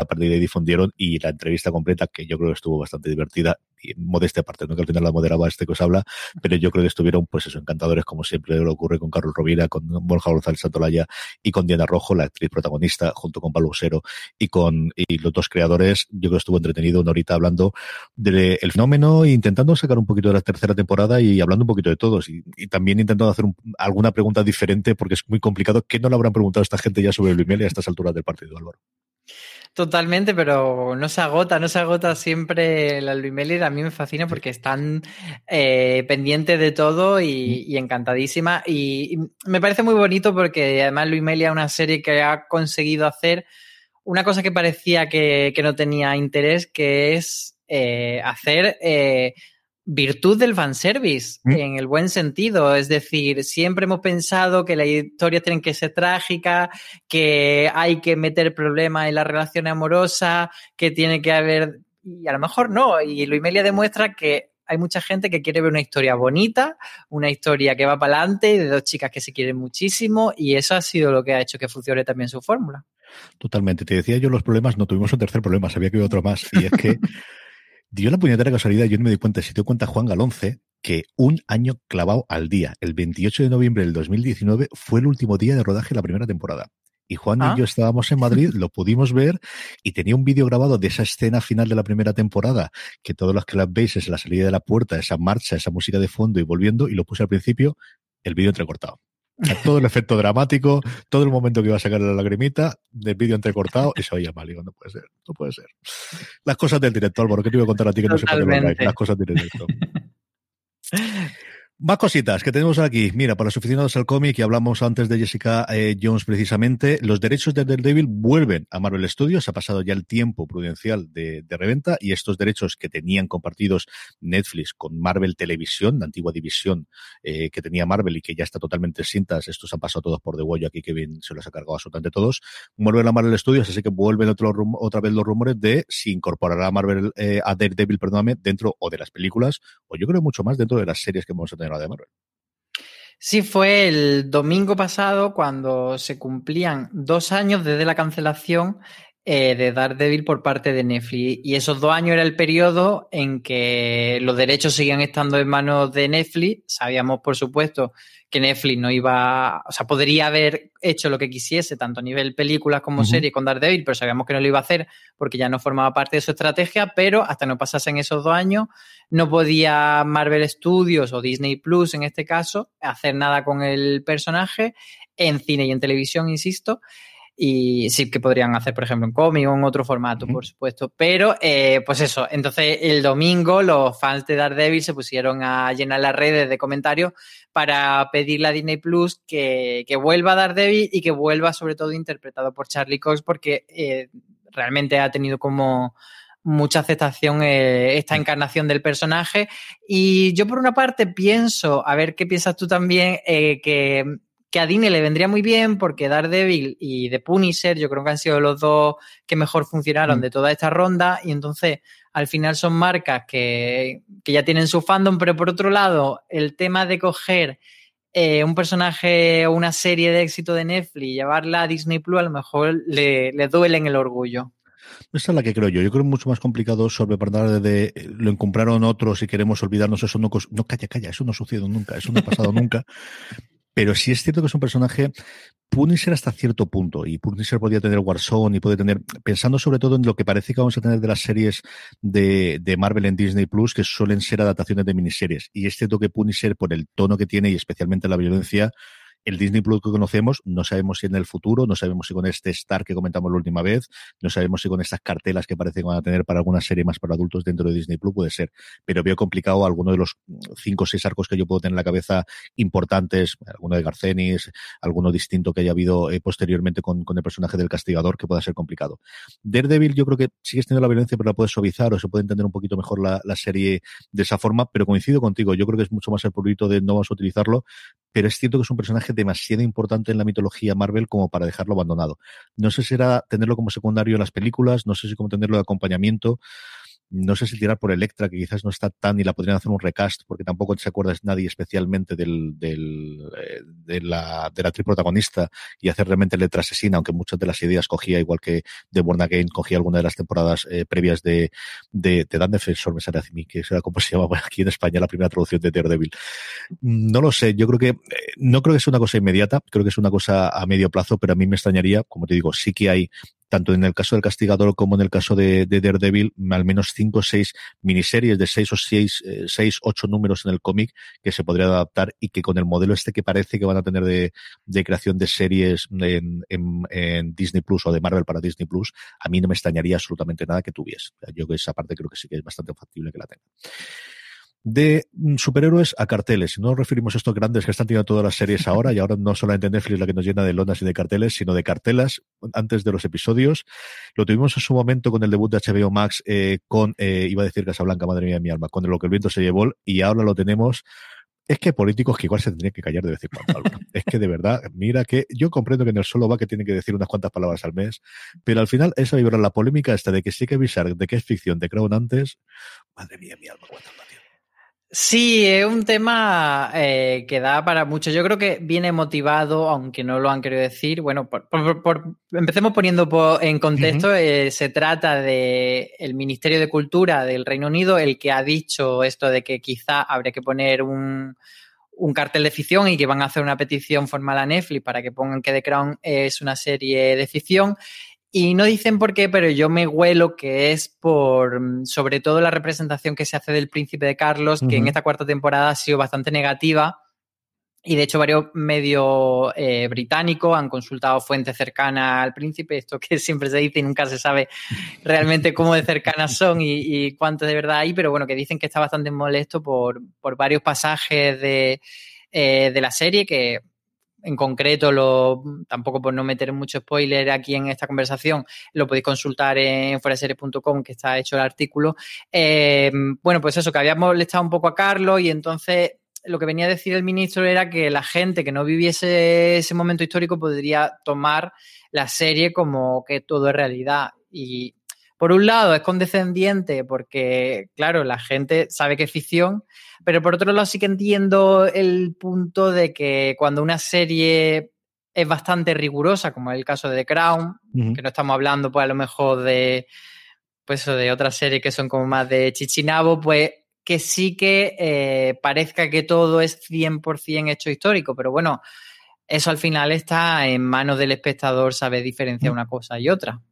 A partir de ahí difundieron y la entrevista completa, que yo creo que estuvo bastante divertida, modesta parte, no que al final la moderaba este que os habla, pero yo creo que estuvieron, pues eso, encantadores, como siempre lo ocurre con Carlos Rovira, con Borja González Santolaya y con Diana Rojo, la actriz protagonista, junto con Pablo Usero y con y los dos creadores. Yo creo que estuvo entretenido una horita hablando del fenómeno e intentando sacar un poquito de la tercera temporada y hablando un poquito de todos. Y, también intentando hacer alguna pregunta diferente, porque es muy complicado. ¿Qué no le habrán preguntado a esta gente ya sobre Luis Meli a estas alturas del partido, Álvaro? Totalmente, pero no se agota, no se agota siempre la Luis A mí me fascina porque están eh, pendientes de todo y, encantadísima. Y, me parece muy bonito porque además Luis Meli es una serie que ha conseguido hacer una cosa que parecía que, no tenía interés, que es eh, hacer eh, virtud del fanservice, mm. en el buen sentido. Es decir, siempre hemos pensado que las historias tienen que ser trágicas, que hay que meter problemas en la relación amorosa, que tiene que haber. Y a lo mejor no. Y Luimelia demuestra que hay mucha gente que quiere ver una historia bonita, una historia que va para adelante, de dos chicas que se quieren muchísimo, y eso ha sido lo que ha hecho que funcione también su fórmula. Totalmente. Te decía yo los problemas, no tuvimos un tercer problema, sabía que había otro más, y es que (laughs) dio la puñetera casualidad, yo no me di cuenta, si te cuenta Juan Galonce, que un año clavado al día, el 28 de noviembre del 2019, fue el último día de rodaje de la primera temporada. Y Juan y Ah. yo estábamos en Madrid, lo pudimos ver y tenía un vídeo grabado de esa escena final de la primera temporada, que todos los que la veis es la salida de la puerta, esa marcha, esa música de fondo y volviendo, y lo puse al principio, el vídeo entrecortado. Todo el efecto dramático, todo el momento que iba a sacar la lagrimita, del vídeo entrecortado, y se oía mal. Digo, no puede ser, no puede ser. Las cosas del director, ¿por qué te iba a contar a ti que no se puede Totalmente. Las cosas del director. (laughs) Más cositas que tenemos aquí. Mira, para los aficionados al cómic, y hablamos antes de Jessica eh, Jones precisamente, los derechos de Daredevil vuelven a Marvel Studios. Ha pasado ya el tiempo prudencial de, reventa y estos derechos que tenían compartidos Netflix con Marvel Televisión, la antigua división eh, que tenía Marvel y que ya está totalmente cintas, estos han pasado todos por de huello aquí, Kevin se los ha cargado absolutamente todos. Vuelven a Marvel Studios, así que vuelven otro, otra vez los rumores de si incorporará a Marvel, eh, a Daredevil, perdóname, dentro o de las películas, o yo creo mucho más dentro de las series que vamos a tener de. Sí, fue el domingo pasado cuando se cumplían dos años desde la cancelación eh, de Daredevil por parte de Netflix. Y esos dos años era el periodo en que los derechos seguían estando en manos de Netflix. Sabíamos, por supuesto, que Netflix no iba, o sea, podría haber hecho lo que quisiese, tanto a nivel películas como Ujú. series con Daredevil, pero sabíamos que no lo iba a hacer porque ya no formaba parte de su estrategia, pero hasta no pasasen esos dos años, no podía Marvel Studios o Disney Plus en este caso hacer nada con el personaje en cine y en televisión, insisto. Y sí que podrían hacer, por ejemplo, en cómic o en otro formato, por supuesto. Pero, eh, pues eso, entonces el domingo los fans de Daredevil se pusieron a llenar las redes de comentarios para pedirle a Disney Plus que, que vuelva a Daredevil y que vuelva sobre todo interpretado por Charlie Cox porque eh, realmente ha tenido como mucha aceptación eh, esta encarnación del personaje. Y yo por una parte pienso, a ver qué piensas tú también, eh, que, que a Disney le vendría muy bien porque Daredevil y The Punisher yo creo que han sido los dos que mejor funcionaron Mm. de toda esta ronda y entonces al final son marcas que, que ya tienen su fandom, pero por otro lado el tema de coger eh, un personaje o una serie de éxito de Netflix y llevarla a Disney Plus a lo mejor le, le duele en el orgullo. Esa es la que creo yo. Yo creo mucho más complicado sobrepasar de, de lo encompraron otros y queremos olvidarnos. Eso no, no, calla, calla, eso no ha sucedido nunca, eso no ha pasado (laughs) nunca. Pero sí es cierto que es un personaje Punisher hasta cierto punto, y Punisher podía tener Warzone y puede tener, pensando sobre todo en lo que parece que vamos a tener de las series de, de Marvel en Disney Plus, que suelen ser adaptaciones de miniseries. Y es cierto que Punisher, por el tono que tiene y especialmente la violencia, el Disney Plus que conocemos, no sabemos si en el futuro, no sabemos si con este Star que comentamos la última vez, no sabemos si con estas cartelas que parece que van a tener para alguna serie más para adultos dentro de Disney Plus puede ser. Pero veo complicado alguno de los cinco o seis arcos que yo puedo tener en la cabeza importantes, alguno de Garcenis, alguno distinto que haya habido eh, posteriormente con, el personaje del castigador, que pueda ser complicado. Daredevil yo creo que sigues teniendo la violencia, pero la puedes suavizar o se puede entender un poquito mejor la, la serie de esa forma, pero coincido contigo, yo creo que es mucho más el purito de no vamos a utilizarlo, pero es cierto que es un personaje demasiado importante en la mitología Marvel como para dejarlo abandonado. No sé si era tenerlo como secundario en las películas, no sé si cómo tenerlo de acompañamiento, no sé si tirar por Electra, que quizás no está tan y la podrían hacer un recast, porque tampoco se acuerda nadie especialmente del, del, eh, de, la, de la actriz protagonista y hacer realmente Electra asesina, aunque muchas de las ideas cogía, igual que de Born Again, cogía alguna de las temporadas eh, previas de, de, de Dan Defensor, me sale a mí, que era como (laughs) se llama aquí en España la primera traducción de Daredevil. No lo sé, yo creo que, eh, no creo que sea una cosa inmediata, creo que es una cosa a medio plazo, pero a mí me extrañaría, como te digo, sí que hay tanto en el caso del Castigador como en el caso de, de Daredevil, al menos cinco o seis miniseries de seis o seis, eh, seis, ocho números en el cómic que se podría adaptar y que con el modelo este que parece que van a tener de, de creación de series en, en, en, Disney Plus o de Marvel para Disney Plus, a mí no me extrañaría absolutamente nada que tuviese. Yo que esa parte creo que sí que es bastante factible que la tenga de superhéroes a carteles. No nos referimos a estos grandes que están teniendo todas las series (laughs) ahora, y ahora no solamente Netflix la que nos llena de lonas y de carteles, sino de cartelas antes de los episodios. Lo tuvimos en su momento con el debut de HBO Max, eh, con, eh, iba a decir Casablanca, madre mía de mi alma, con lo que el viento se llevó, y ahora lo tenemos es que políticos que igual se tendrían que callar de vez en cuando. (laughs) es que de verdad, mira que yo comprendo que en el solo va que tiene que decir unas cuantas palabras al mes, pero al final esa vibra la polémica esta de que sí que avisar de que es ficción de Crown antes, madre mía, mi alma, Sí, es un tema eh, que da para mucho. Yo creo que viene motivado, aunque no lo han querido decir. Bueno, por, empecemos poniendo en contexto. Eh, se trata de el Ministerio de Cultura del Reino Unido, el que ha dicho esto de que quizá habría que poner un, un cartel de ficción y que van a hacer una petición formal a Netflix para que pongan que The Crown es una serie de ficción. Y no dicen por qué, pero yo me huelo que es por, mm, sobre todo, la representación que se hace del príncipe de Carlos, que en esta cuarta temporada ha sido bastante negativa. Y de hecho, varios medios eh, británicos han consultado fuentes cercanas al príncipe, esto que (laughs) siempre se dice y nunca se sabe realmente cómo de cercanas son y, y cuánto de verdad hay, pero bueno, que dicen que está bastante molesto por, por varios pasajes de, eh, de la serie que en concreto, lo, tampoco por no meter mucho spoiler aquí en esta conversación, lo podéis consultar en fueraseries.com, que está hecho el artículo. Eh, bueno, pues eso, que habíamos molestado un poco a Carlos y entonces lo que venía a decir el ministro era que la gente que no viviese ese momento histórico podría tomar la serie como que todo es realidad. Y por un lado es condescendiente porque, claro, la gente sabe que es ficción, pero por otro lado sí que entiendo el punto de que cuando una serie es bastante rigurosa, como es el caso de The Crown, que no estamos hablando pues a lo mejor de pues de otras series que son como más de chichinabo, pues que sí que eh, parezca que todo es 100% hecho histórico, pero bueno, eso al final está en manos del espectador saber diferenciar una cosa y otra.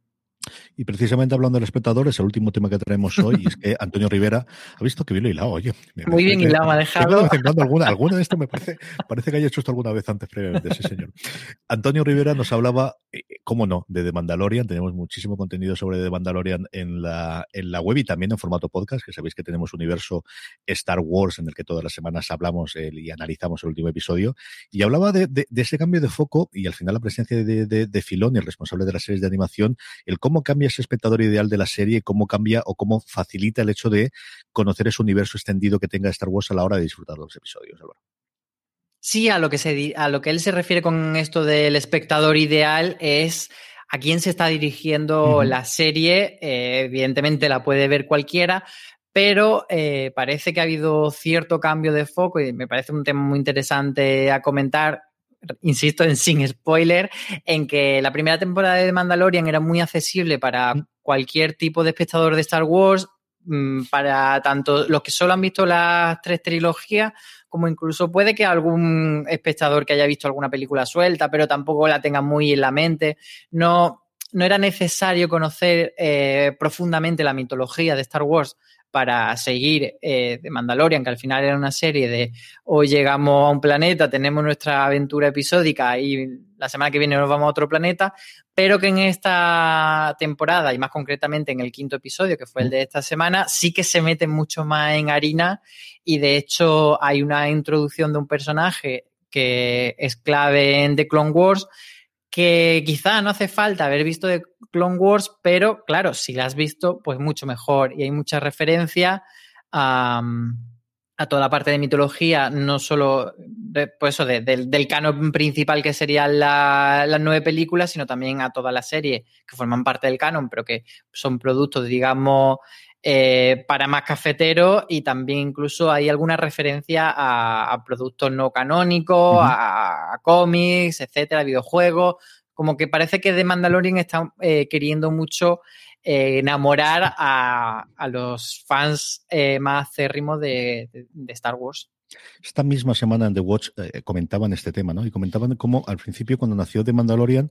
Y precisamente hablando del espectador, es el último tema que tenemos hoy, y es que (laughs) Antonio Rivera ha visto que bien lo hilado, oye. Muy bien hilado, ha dejado. Alguna, alguna de esto me parece, parece que haya hecho esto alguna vez antes previamente, sí señor. Antonio Rivera nos hablaba, eh, cómo no, de The Mandalorian, tenemos muchísimo contenido sobre The Mandalorian en la, en la web y también en formato podcast, que sabéis que tenemos universo Star Wars en el que todas las semanas hablamos y analizamos el último episodio, y hablaba de, de, ese cambio de foco y al final la presencia de, de, de Filón, el responsable de las series de animación, el cómo cambia ese espectador ideal de la serie, cómo cambia o cómo facilita el hecho de conocer ese universo extendido que tenga Star Wars a la hora de disfrutar los episodios, Álvaro. Sí, a lo que se a lo que él se refiere con esto del espectador ideal es a quién se está dirigiendo la serie. Eh, evidentemente la puede ver cualquiera, pero eh, parece que ha habido cierto cambio de foco y me parece un tema muy interesante a comentar insisto en sin spoiler, en que la primera temporada de Mandalorian era muy accesible para cualquier tipo de espectador de Star Wars, mm, para tanto los que solo han visto las tres trilogías, como incluso puede que algún espectador que haya visto alguna película suelta, pero tampoco la tenga muy en la mente. No, no era necesario conocer eh, profundamente la mitología de Star Wars para seguir eh, de Mandalorian, que al final era una serie de hoy llegamos a un planeta, tenemos nuestra aventura episódica y la semana que viene nos vamos a otro planeta, pero que en esta temporada, y más concretamente en el quinto episodio, que fue el de esta semana, sí que se mete mucho más en harina y de hecho hay una introducción de un personaje que es clave en The Clone Wars, que quizá no hace falta haber visto de Clone Wars, pero claro, si la has visto, pues mucho mejor. Y hay mucha referencia a, toda la parte de mitología, no solo pues eso, del canon principal que serían las nueve películas, sino también a toda la serie que forman parte del canon, pero que son productos, digamos, eh, para más cafeteros y también incluso hay alguna referencia a, productos no canónicos, a, cómics, etcétera, videojuegos. Como que parece que The Mandalorian está eh, queriendo mucho eh, enamorar a, los fans más acérrimos de, Star Wars. Esta misma semana en The Watch comentaban este tema, ¿no? Y comentaban cómo al principio cuando nació The Mandalorian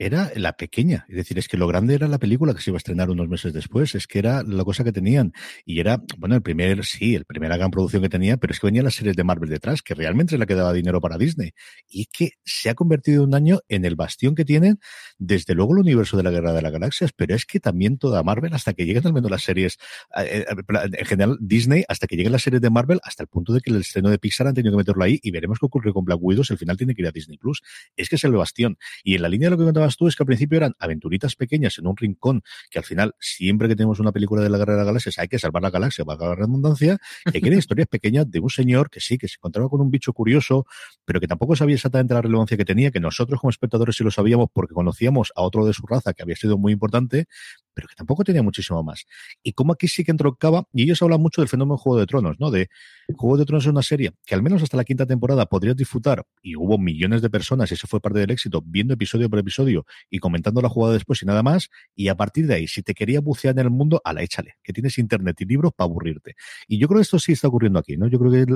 era la pequeña. Es decir, es que lo grande era la película que se iba a estrenar unos meses después. Es que era la cosa que tenían. Y era, bueno, el primer, sí, el primera gran producción que tenía, pero es que venían las series de Marvel detrás, que realmente es la que daba dinero para Disney. Y que se ha convertido un año en el bastión que tienen, desde luego el universo de la Guerra de las Galaxias, pero es que también toda Marvel, hasta que lleguen al menos las series, eh, eh, en general Disney, hasta que lleguen las series de Marvel, hasta el punto de que el estreno de Pixar han tenido que meterlo ahí y veremos qué ocurre con Black Widow, el final tiene que ir a Disney Plus. Es que es el bastión. Y en la línea de lo que tú es que al principio eran aventuritas pequeñas en un rincón, que al final, siempre que tenemos una película de la Guerra de las Galaxias, hay que salvar la galaxia, para la redundancia, (laughs) que quieren historias pequeñas de un señor que sí, que se encontraba con un bicho curioso, pero que tampoco sabía exactamente la relevancia que tenía, que nosotros como espectadores sí lo sabíamos porque conocíamos a otro de su raza que había sido muy importante, pero que tampoco tenía muchísimo más. Y como aquí sí que entroncaba, y ellos hablan mucho del fenómeno Juego de Tronos, ¿no? De Juego de Tronos es una serie que al menos hasta la quinta temporada podrías disfrutar, y hubo millones de personas, y eso fue parte del éxito, viendo episodio por episodio y comentando la jugada después y nada más, y a partir de ahí, si te quería bucear en el mundo, a la échale, que tienes internet y libros para aburrirte. Y yo creo que esto sí está ocurriendo aquí, ¿no? Yo creo que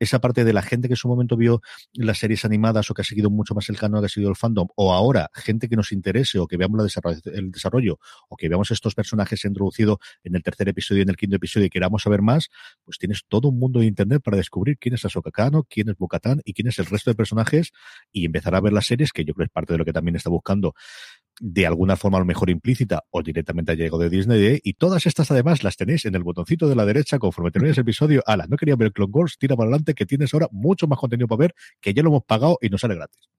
esa parte de la gente que en su momento vio las series animadas o que ha seguido mucho más el canal que ha seguido el fandom, o ahora gente que nos interese o que veamos la el desarrollo o que veamos estos personajes introducidos en el tercer episodio y en el quinto episodio y queramos saber más, pues tienes todo un mundo de internet para descubrir quién es Ahsoka Kano, quién es Bocatán y quién es el resto de personajes y empezar a ver las series, que yo creo es parte de lo que también está buscando de alguna forma a lo mejor implícita o directamente ha llegado de Disney ¿eh? y todas estas además las tenéis en el botoncito de la derecha conforme termines el episodio. Ala, no quería ver Clone Wars, tira para adelante que tienes ahora mucho más contenido para ver que ya lo hemos pagado y nos sale gratis.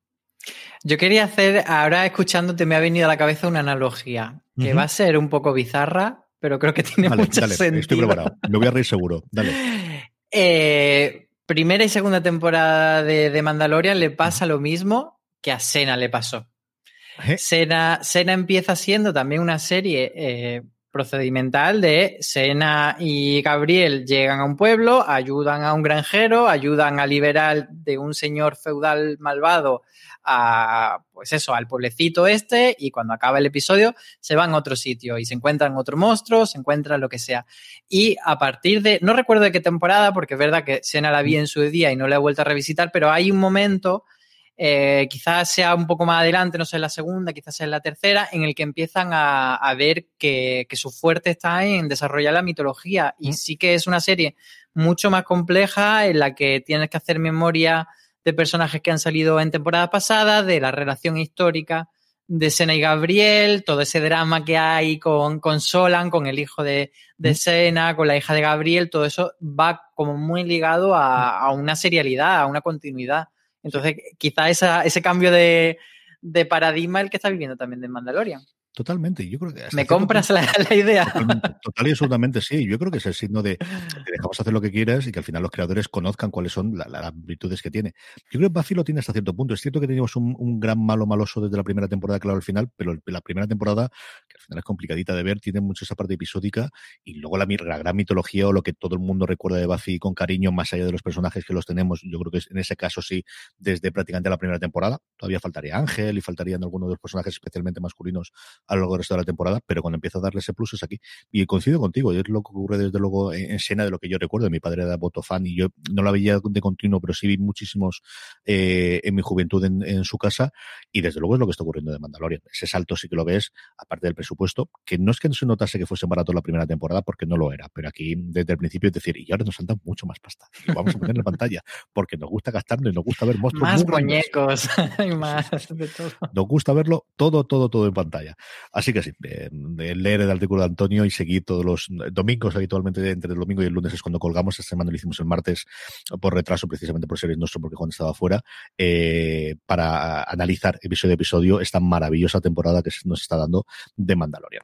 Yo quería hacer, ahora escuchándote me ha venido a la cabeza una analogía que va a ser un poco bizarra, pero creo que tiene mucho dale, sentido. Estoy preparado, me voy a reír seguro. Dale. (laughs) Eh, primera y segunda temporada de, de Mandalorian le pasa lo mismo que a Sena le pasó. ¿Eh? Sena, Sena empieza siendo también una serie eh, procedimental de Sena y Gabriel llegan a un pueblo, ayudan a un granjero, ayudan a liberar de un señor feudal malvado a, pues eso, al pueblecito este y cuando acaba el episodio se van a otro sitio y se encuentran otro monstruo, se encuentran lo que sea. Y a partir de, no recuerdo de qué temporada, porque es verdad que Sena la vi en su día y no la he vuelto a revisitar, pero hay un momento eh, quizás sea un poco más adelante, no sé, en la segunda, quizás sea en la tercera, en el que empiezan a, a ver que, que, su fuerte está en desarrollar la mitología. Y sí que es una serie mucho más compleja en la que tienes que hacer memoria de personajes que han salido en temporada pasada, de la relación histórica de Sena y Gabriel, todo ese drama que hay con, con Solan, con el hijo de, de Sena, con la hija de Gabriel, todo eso va como muy ligado a, a una serialidad, a una continuidad. Entonces, quizá esa, ese cambio de, de paradigma el que está viviendo también de Mandalorian. Totalmente. Yo creo que ¿Me compras la, la, idea? Total, y absolutamente sí. Yo creo que es el signo de que (laughs) dejamos hacer lo que quieras y que al final los creadores conozcan cuáles son la, la, las virtudes que tiene. Yo creo que Buffy lo tiene hasta cierto punto. Es cierto que teníamos un, un, gran malo maloso desde la primera temporada, claro, al final, pero la primera temporada, que al final es complicadita de ver, tiene mucho esa parte episódica y luego la, la gran mitología o lo que todo el mundo recuerda de Buffy con cariño, más allá de los personajes que los tenemos. Yo creo que es, en ese caso sí, desde prácticamente la primera temporada. Todavía faltaría Ángel y faltarían algunos de los personajes especialmente masculinos a lo largo del resto de la temporada, pero cuando empieza a darle ese plus es aquí. Y coincido contigo, es lo que ocurre desde luego en, en Sena de lo que yo recuerdo. Mi padre era voto fan y yo no la veía de continuo, pero sí vi muchísimos eh, en mi juventud en, en, su casa. Y desde luego es lo que está ocurriendo de Mandalorian. Ese salto sí que lo ves, aparte del presupuesto, que no es que no se notase que fuese barato la primera temporada, porque no lo era, pero aquí desde el principio es decir, y ahora nos han dado mucho más pasta. Lo vamos a poner en la pantalla, porque nos gusta gastarlo y nos gusta ver monstruos. Más muñecos (laughs) y más de todo. Nos gusta verlo todo, todo, todo en pantalla. Así que sí, eh, leer el artículo de Antonio y seguir todos los domingos habitualmente entre el domingo y el lunes es cuando colgamos. Esta semana lo hicimos el martes por retraso, precisamente por series nuestro, porque Juan estaba fuera, eh, para analizar episodio a episodio esta maravillosa temporada que nos está dando de Mandalorian.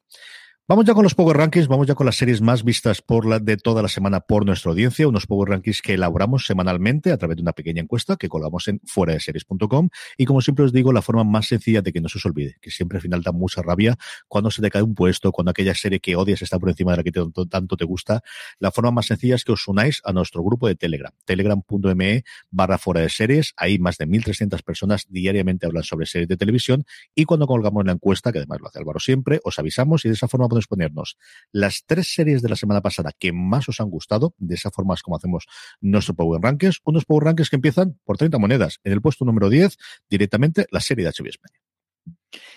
Vamos ya con los Power Rankings, vamos ya con las series más vistas de toda la semana por nuestra audiencia, unos Power Rankings que elaboramos semanalmente a través de una pequeña encuesta que colgamos en fuera de series.com y como siempre os digo, la forma más sencilla de que no se os olvide, que siempre al final da mucha rabia cuando se te cae un puesto, cuando aquella serie que odias está por encima de la que te, tanto te gusta, la forma más sencilla es que os unáis a nuestro grupo de Telegram, telegram.me barra fuera de series, ahí más de 1.300 personas diariamente hablan sobre series de televisión. Y cuando colgamos la encuesta, que además lo hace Álvaro siempre, os avisamos y de esa forma ponernos las tres series de la semana pasada que más os han gustado. De esa forma es como hacemos nuestro Power Rankings. Unos Power Rankings que empiezan por 30 monedas. En el puesto número 10, directamente la serie de HBO España.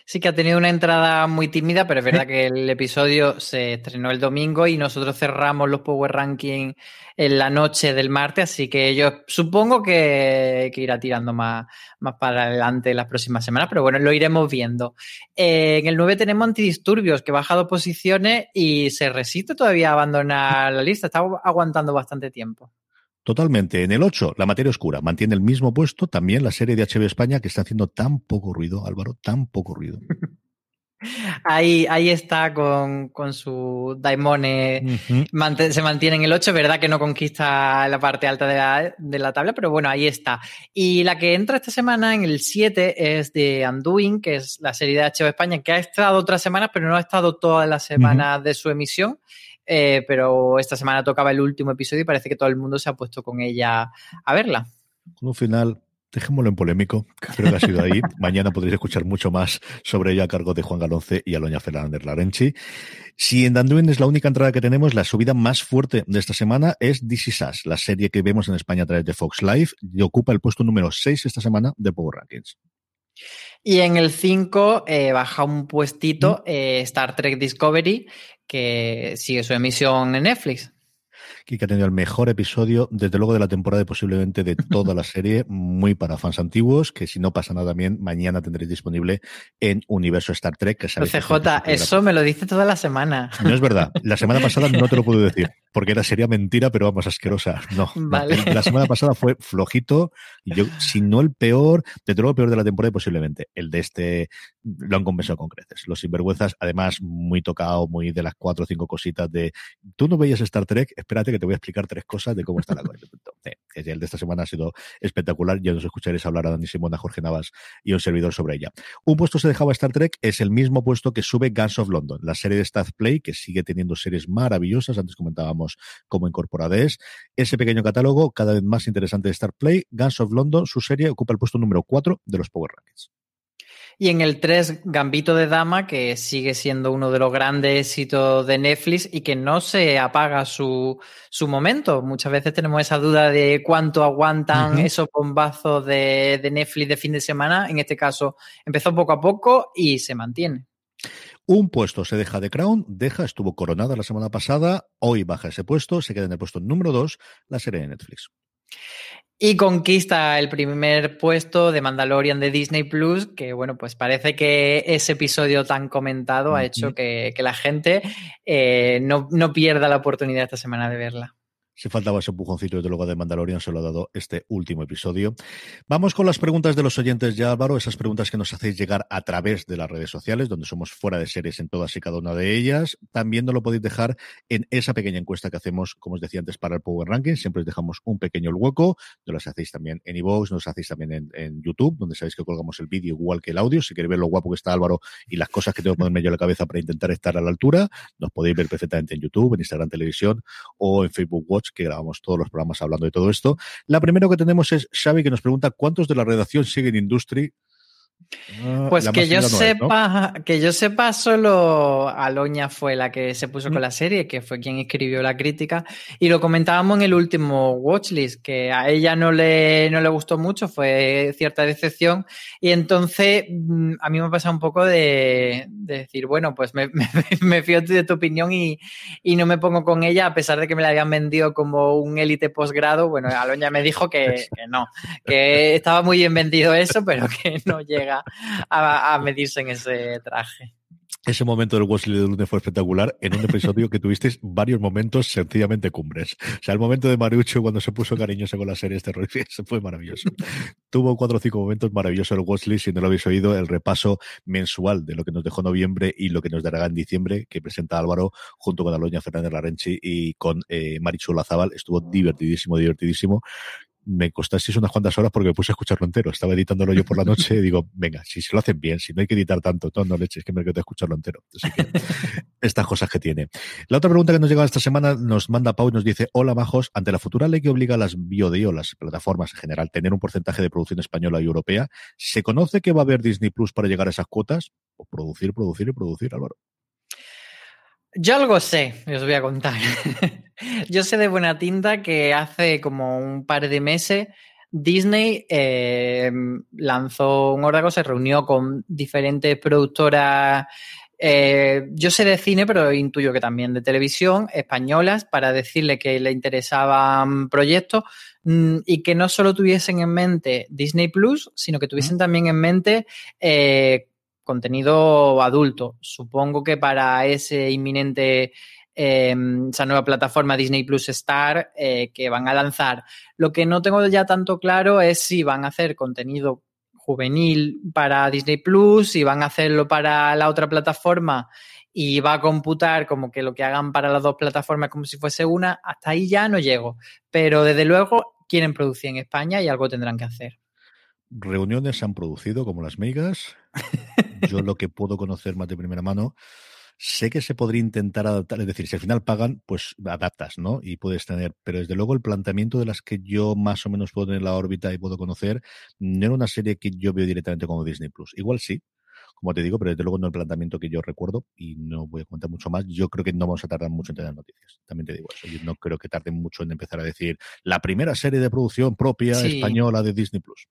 Sí que ha tenido una entrada muy tímida, pero es verdad que el episodio se estrenó el domingo y nosotros cerramos los Power Ranking en la noche del martes, así que yo supongo que, irá tirando más, más para adelante las próximas semanas, pero bueno, lo iremos viendo. Eh, en el 9 tenemos Antidisturbios, que baja dos posiciones y se resiste todavía a abandonar la lista, está aguantando bastante tiempo. Totalmente. En el 8, La Materia Oscura mantiene el mismo puesto. También la serie de HB España que está haciendo tan poco ruido, Álvaro, tan poco ruido. (laughs) Ahí, ahí está con, con su Daimone, se mantiene en el 8, verdad que no conquista la parte alta de la, de la, tabla, pero bueno, ahí está. Y la que entra esta semana en el 7 es de Undoing, que es la serie de HBO España, que ha estado otras semanas, pero no ha estado todas las semanas de su emisión. Eh, pero esta semana tocaba el último episodio y parece que todo el mundo se ha puesto con ella a verla. Con un final Dejémoslo en polémico, creo que ha sido ahí. (laughs) Mañana podréis escuchar mucho más sobre ello a cargo de Juan Galonce y Aloña Fernández Larenchi. Si en Danduin es la única entrada que tenemos, la subida más fuerte de esta semana es This Is Us, la serie que vemos en España a través de Fox Live y ocupa el puesto número 6 esta semana de Power Rankings. Y en el 5 eh, baja un puestito eh, Star Trek Discovery, que sigue su emisión en Netflix que ha tenido el mejor episodio, desde luego, de la temporada y posiblemente de toda la (laughs) serie, muy para fans antiguos, que si no pasa nada bien, mañana tendréis disponible en Universo Star Trek. Que CJ, eso me lo dice toda la semana. No es verdad. La semana pasada no te lo puedo decir, porque era sería mentira, pero vamos, asquerosa. No. (laughs) La semana pasada fue flojito, yo, si no el peor, desde luego el peor de la temporada posiblemente. El de este lo han compensado con creces. Los sinvergüenzas, además, muy tocado, muy de las cuatro o cinco cositas de tú no veías Star Trek, espérate que te voy a explicar tres cosas de cómo está la cosa. (laughs) el de esta semana ha sido espectacular. Ya nos escucharéis hablar a Dani Simón, a Jorge Navas y un servidor sobre ella. Un puesto se dejaba Star Trek, es el mismo puesto que sube Guns of London, la serie de Staff Play, que sigue teniendo series maravillosas. Antes comentábamos cómo incorporada es. Ese pequeño catálogo, cada vez más interesante de Star Play, Guns of London, su serie ocupa el puesto número 4 de los Power Rankings. Y en el 3, Gambito de Dama, que sigue siendo uno de los grandes éxitos de Netflix y que no se apaga su, su momento. Muchas veces tenemos esa duda de cuánto aguantan esos bombazos de, de Netflix de fin de semana. En este caso, empezó poco a poco y se mantiene. Un puesto se deja de Crown, deja, estuvo coronada la semana pasada, hoy baja ese puesto, se queda en el puesto número 2, la serie de Netflix. Y conquista el primer puesto de Mandalorian de Disney Plus, que bueno, pues parece que ese episodio tan comentado ha hecho que, la gente eh, no, no pierda la oportunidad esta semana de verla. Si faltaba ese empujoncito desde luego de Mandalorian, se lo ha dado este último episodio. Vamos con las preguntas de los oyentes ya, Álvaro, esas preguntas que nos hacéis llegar a través de las redes sociales, donde somos fuera de series en todas y cada una de ellas. También nos lo podéis dejar en esa pequeña encuesta que hacemos, como os decía antes, para el Power Ranking. Siempre os dejamos un pequeño hueco. Nos las hacéis también en iVoox, nos hacéis también en, YouTube, donde sabéis que colgamos el vídeo igual que el audio. Si queréis ver lo guapo que está Álvaro y las cosas que tengo que ponerme yo en la cabeza para intentar estar a la altura, nos podéis ver perfectamente en YouTube, en Instagram Televisión o en Facebook Watch que grabamos todos los programas hablando de todo esto. La primera que tenemos es Xavi que nos pregunta cuántos de la redacción siguen Industry Ah, pues que yo sepa, que yo sepa, solo Aloña fue la que se puso con la serie, que fue quien escribió la crítica. Y lo comentábamos en el último Watchlist, que a ella no le, no le gustó mucho, fue cierta decepción. Y entonces mm, a mí me pasa un poco de, decir, bueno, pues (laughs) me, me, fío de tu opinión y, y, no me pongo con ella, a pesar de que me la habían vendido como un élite posgrado. Bueno, Aloña me dijo que, (laughs) que no, que estaba muy bien vendido eso, pero que no llega a, medirse en ese traje. Ese momento del Wesley de lunes fue espectacular en un episodio que tuvisteis varios momentos sencillamente cumbres. O sea, el momento de Marucho cuando se puso cariñoso con las series (laughs) terroríficas fue maravilloso. Tuvo cuatro o cinco momentos maravillosos el Wesley, si no lo habéis oído, el repaso mensual de lo que nos dejó noviembre y lo que nos dará en diciembre, que presenta Álvaro junto con Aloña Fernández Larenchi y con eh, Marichu Lazábal. Estuvo divertidísimo, divertidísimo me costasteis unas cuantas horas porque me puse a escucharlo entero. Estaba editándolo yo por la noche y digo, (laughs) venga, si se lo hacen bien, si no hay que editar tanto, todo no leches, que me quedo a escucharlo entero. Así que, (laughs) estas cosas que tiene. La otra pregunta que nos llega esta semana nos manda Pau y nos dice, hola majos, ante la futura ley que obliga a las biode o las plataformas en general tener un porcentaje de producción española y europea, ¿se conoce que va a haber Disney Plus para llegar a esas cuotas? O producir, producir y producir, Álvaro. Yo algo sé, os voy a contar. (laughs) Yo sé de buena tinta que hace como un par de meses Disney eh, lanzó un órgano, se reunió con diferentes productoras, eh, yo sé de cine, pero intuyo que también de televisión, españolas, para decirle que le interesaban proyectos mm, y que no solo tuviesen en mente Disney Plus, sino que tuviesen también en mente eh, contenido adulto. Supongo que para ese inminente, em, esa nueva plataforma Disney Plus Star eh, que van a lanzar. Lo que no tengo ya tanto claro es si van a hacer contenido juvenil para Disney Plus y van a hacerlo para la otra plataforma y va a computar como que lo que hagan para las dos plataformas como si fuese una, hasta ahí ya no llego. Pero desde luego quieren producir en España y algo tendrán que hacer. Reuniones se han producido como las megas. (laughs) Yo lo que puedo conocer más de primera mano Sé que se podría intentar adaptar, es decir, si al final pagan, pues adaptas, ¿no? Y puedes tener, pero desde luego el planteamiento de las que yo más o menos puedo tener en la órbita y puedo conocer, no era una serie que yo veo directamente como Disney Plus. Igual sí, como te digo, pero desde luego no el planteamiento que yo recuerdo y no voy a comentar mucho más. Yo creo que no vamos a tardar mucho en tener noticias. También te digo eso. Yo no creo que tarde mucho en empezar a decir la primera serie de producción propia española de Disney Plus.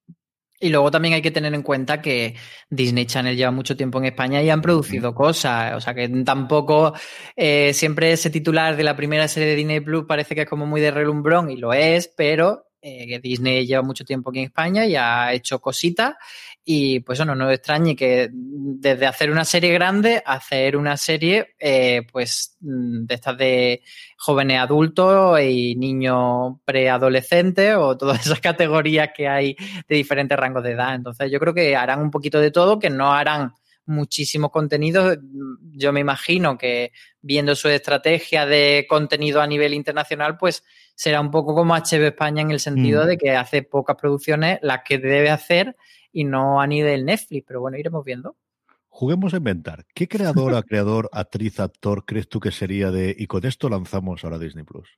Y luego también hay que tener en cuenta que Disney Channel lleva mucho tiempo en España y han producido cosas. O sea que tampoco eh, siempre ese titular de la primera serie de Disney Plus parece que es como muy de relumbrón y lo es, pero eh, Disney lleva mucho tiempo aquí en España y ha hecho cositas y pues eso no nos extrañe que desde hacer una serie grande, hacer una serie eh, pues mm, de estas de jóvenes adultos y niños preadolescentes o todas esas categorías que hay de diferentes rangos de edad. Entonces yo creo que harán un poquito de todo, que no harán muchísimos contenidos. Yo me imagino que viendo su estrategia de contenido a nivel internacional, pues será un poco como HB España en el sentido mm. de que hace pocas producciones, las que debe hacer y no a nivel Netflix, pero bueno, iremos viendo. Juguemos a inventar. ¿Qué creadora, creador, (laughs) actriz, actor crees tú que sería de y con esto lanzamos ahora Disney Plus?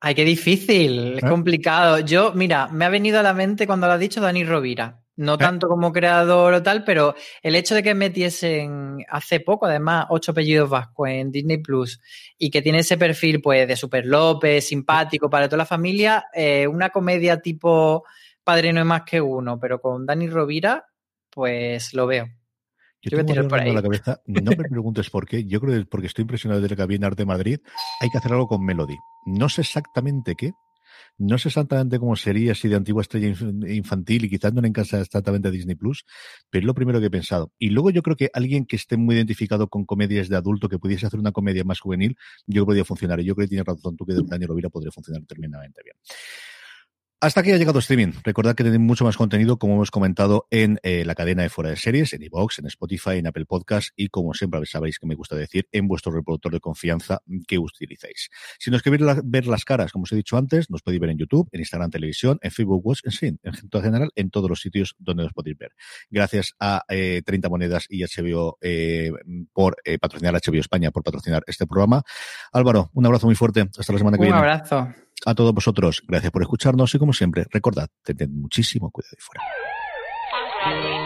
Ay, qué difícil, es ¿Eh? complicado. Yo, mira, me ha venido a la mente cuando lo has dicho Dani Rovira. No ¿Eh? tanto como creador o tal, pero el hecho de que metiesen hace poco, además, ocho apellidos vascos en Disney Plus y que tiene ese perfil, pues, de Super López, simpático para toda la familia, eh, una comedia tipo Padre no es más que uno, pero con Dani Rovira, pues lo veo. Yo tengo por ahí. la cabeza, no me (laughs) preguntes por qué, yo creo que porque estoy impresionado de lo que vi en Arte Madrid, hay que hacer algo con Melody. No sé exactamente qué, no sé exactamente cómo sería si de antigua estrella infantil y quizás no le encanta exactamente a Disney Plus, pero es lo primero que he pensado. Y luego yo creo que alguien que esté muy identificado con comedias de adulto, que pudiese hacer una comedia más juvenil, yo creo que podría funcionar. Y yo creo que tienes razón tú que Dani Rovira podría funcionar tremendamente bien. Hasta aquí ha llegado streaming. Recordad que tenéis mucho más contenido, como hemos comentado, en eh, la cadena de fuera de series, en iVoox, en Spotify, en Apple Podcast y, como siempre sabéis que me gusta decir, en vuestro reproductor de confianza que utilicéis. Si nos queréis ver las caras, como os he dicho antes, nos podéis ver en YouTube, en Instagram Televisión, en Facebook Watch, en fin, en general, en todos los sitios donde nos podéis ver. Gracias a 30 eh, Monedas y HBO eh, por patrocinar HBO España, por patrocinar este programa. Álvaro, un abrazo muy fuerte. Hasta la semana que viene. Un abrazo a todos vosotros. Gracias por escucharnos y como siempre, recordad, tened muchísimo cuidado ahí fuera.